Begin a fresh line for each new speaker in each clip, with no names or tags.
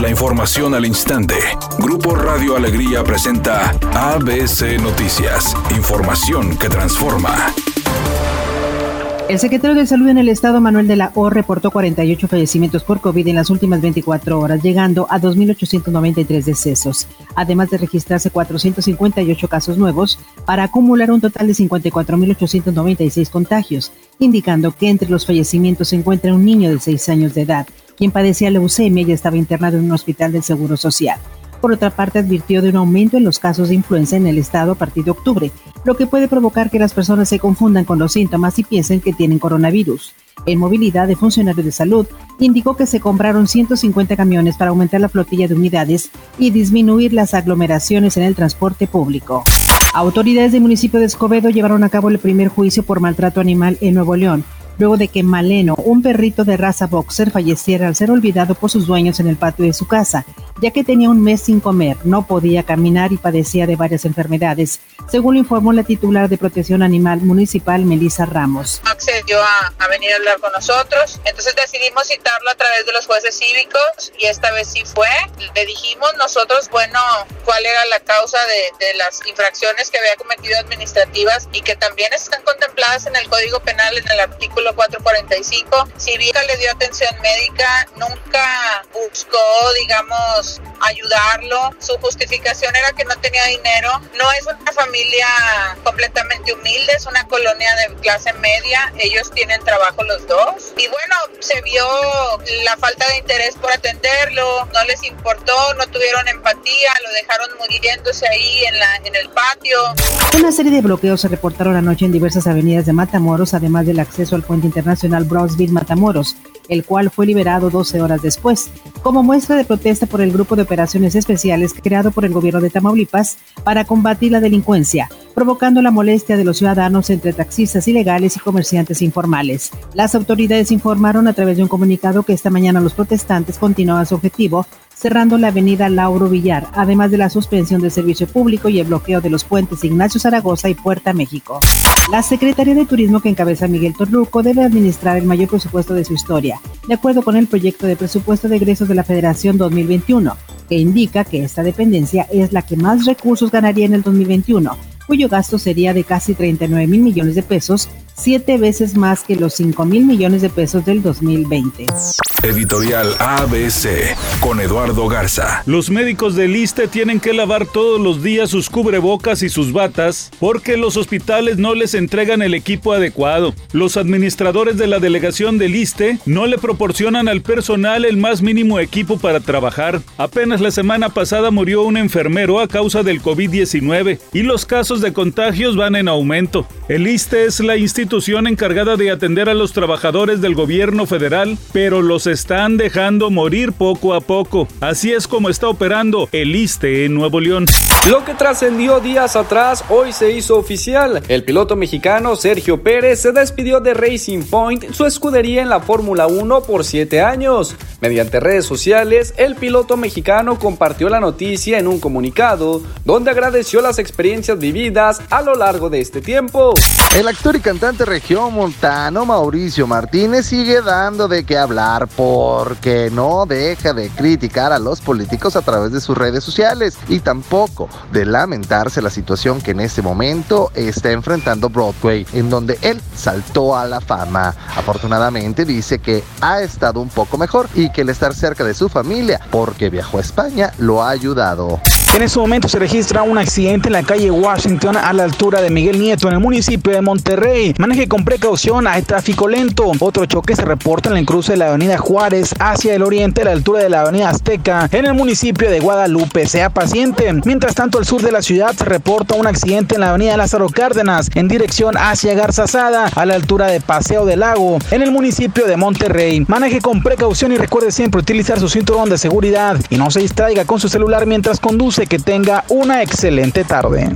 La información al instante. Grupo Radio Alegría presenta ABC Noticias. Información que transforma.
El secretario de Salud en el Estado, Manuel de la O, reportó 48 fallecimientos por COVID en las últimas 24 horas, llegando a 2.893 decesos, además de registrarse 458 casos nuevos, para acumular un total de 54.896 contagios, indicando que entre los fallecimientos se encuentra un niño de 6 años de edad, quien padecía leucemia y estaba internado en un hospital del Seguro Social. Por otra parte, advirtió de un aumento en los casos de influenza en el estado a partir de octubre, lo que puede provocar que las personas se confundan con los síntomas y piensen que tienen coronavirus. En movilidad de funcionarios de salud, indicó que se compraron 150 camiones para aumentar la flotilla de unidades y disminuir las aglomeraciones en el transporte público. Autoridades del municipio de Escobedo llevaron a cabo el primer juicio por maltrato animal en Nuevo León luego de que Maleno, un perrito de raza boxer, falleciera al ser olvidado por sus dueños en el patio de su casa, ya que tenía un mes sin comer, no podía caminar y padecía de varias enfermedades, según lo informó la titular de Protección Animal Municipal, Melissa Ramos.
Accedió a, a venir a hablar con nosotros, entonces decidimos citarlo a través de los jueces cívicos y esta vez sí fue. Le dijimos nosotros, bueno, cuál era la causa de, de las infracciones que había cometido administrativas y que también están contempladas en el Código Penal en el artículo 445. Si bien le dio atención médica, nunca buscó, digamos, ayudarlo. Su justificación era que no tenía dinero. No es una familia completamente humilde, es una colonia de clase media. Ellos tienen trabajo los dos. Y bueno, se vio la falta de interés por atenderlo, no les importó, no tuvieron empatía, lo dejaron muriéndose ahí en, la, en el patio.
Una serie de bloqueos se reportaron anoche en diversas avenidas de Matamoros, además del acceso al puente internacional Brownsville Matamoros, el cual fue liberado 12 horas después, como muestra de protesta por el grupo de operaciones especiales creado por el gobierno de Tamaulipas para combatir la delincuencia, provocando la molestia de los ciudadanos entre taxistas ilegales y comerciantes informales. Las autoridades informaron a través de un comunicado que esta mañana los protestantes continuaban su objetivo cerrando la avenida Lauro Villar, además de la suspensión del servicio público y el bloqueo de los puentes Ignacio Zaragoza y Puerta México. La Secretaría de Turismo que encabeza Miguel Torruco debe administrar el mayor presupuesto de su historia, de acuerdo con el proyecto de presupuesto de egresos de la Federación 2021, que indica que esta dependencia es la que más recursos ganaría en el 2021, cuyo gasto sería de casi 39 mil millones de pesos, siete veces más que los 5 mil millones de pesos del 2020.
Editorial ABC con Eduardo Garza.
Los médicos del ISTE tienen que lavar todos los días sus cubrebocas y sus batas porque los hospitales no les entregan el equipo adecuado. Los administradores de la delegación del ISTE no le proporcionan al personal el más mínimo equipo para trabajar. Apenas la semana pasada murió un enfermero a causa del COVID-19 y los casos de contagios van en aumento. El ISTE es la institución encargada de atender a los trabajadores del gobierno federal, pero los están dejando morir poco a poco. Así es como está operando el ISTE en Nuevo León.
Lo que trascendió días atrás hoy se hizo oficial. El piloto mexicano Sergio Pérez se despidió de Racing Point, su escudería en la Fórmula 1 por 7 años. Mediante redes sociales, el piloto mexicano compartió la noticia en un comunicado donde agradeció las experiencias vividas a lo largo de este tiempo.
El actor y cantante región montano Mauricio Martínez sigue dando de qué hablar porque no deja de criticar a los políticos a través de sus redes sociales y tampoco de lamentarse la situación que en este momento está enfrentando Broadway, en donde él saltó a la fama. Afortunadamente dice que ha estado un poco mejor y que el estar cerca de su familia, porque viajó a España, lo ha ayudado.
En este momento se registra un accidente en la calle Washington a la altura de Miguel Nieto en el municipio de Monterrey. Maneje con precaución, hay tráfico lento. Otro choque se reporta en el cruce de la avenida Juárez hacia el oriente a la altura de la avenida Azteca en el municipio de Guadalupe. Sea paciente. Mientras tanto, al sur de la ciudad se reporta un accidente en la avenida Lázaro Cárdenas en dirección hacia Garzazada a la altura de Paseo del Lago en el municipio de Monterrey. Maneje con precaución y recuerde siempre utilizar su cinturón de seguridad y no se distraiga con su celular mientras conduce. Que tenga una excelente tarde.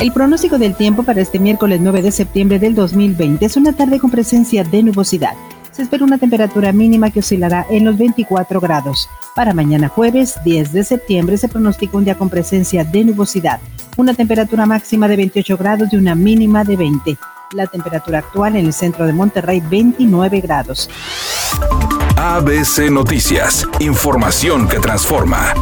El pronóstico del tiempo para este miércoles 9 de septiembre del 2020 es una tarde con presencia de nubosidad. Se espera una temperatura mínima que oscilará en los 24 grados. Para mañana jueves 10 de septiembre se pronostica un día con presencia de nubosidad, una temperatura máxima de 28 grados y una mínima de 20. La temperatura actual en el centro de Monterrey 29 grados.
ABC Noticias, información que transforma.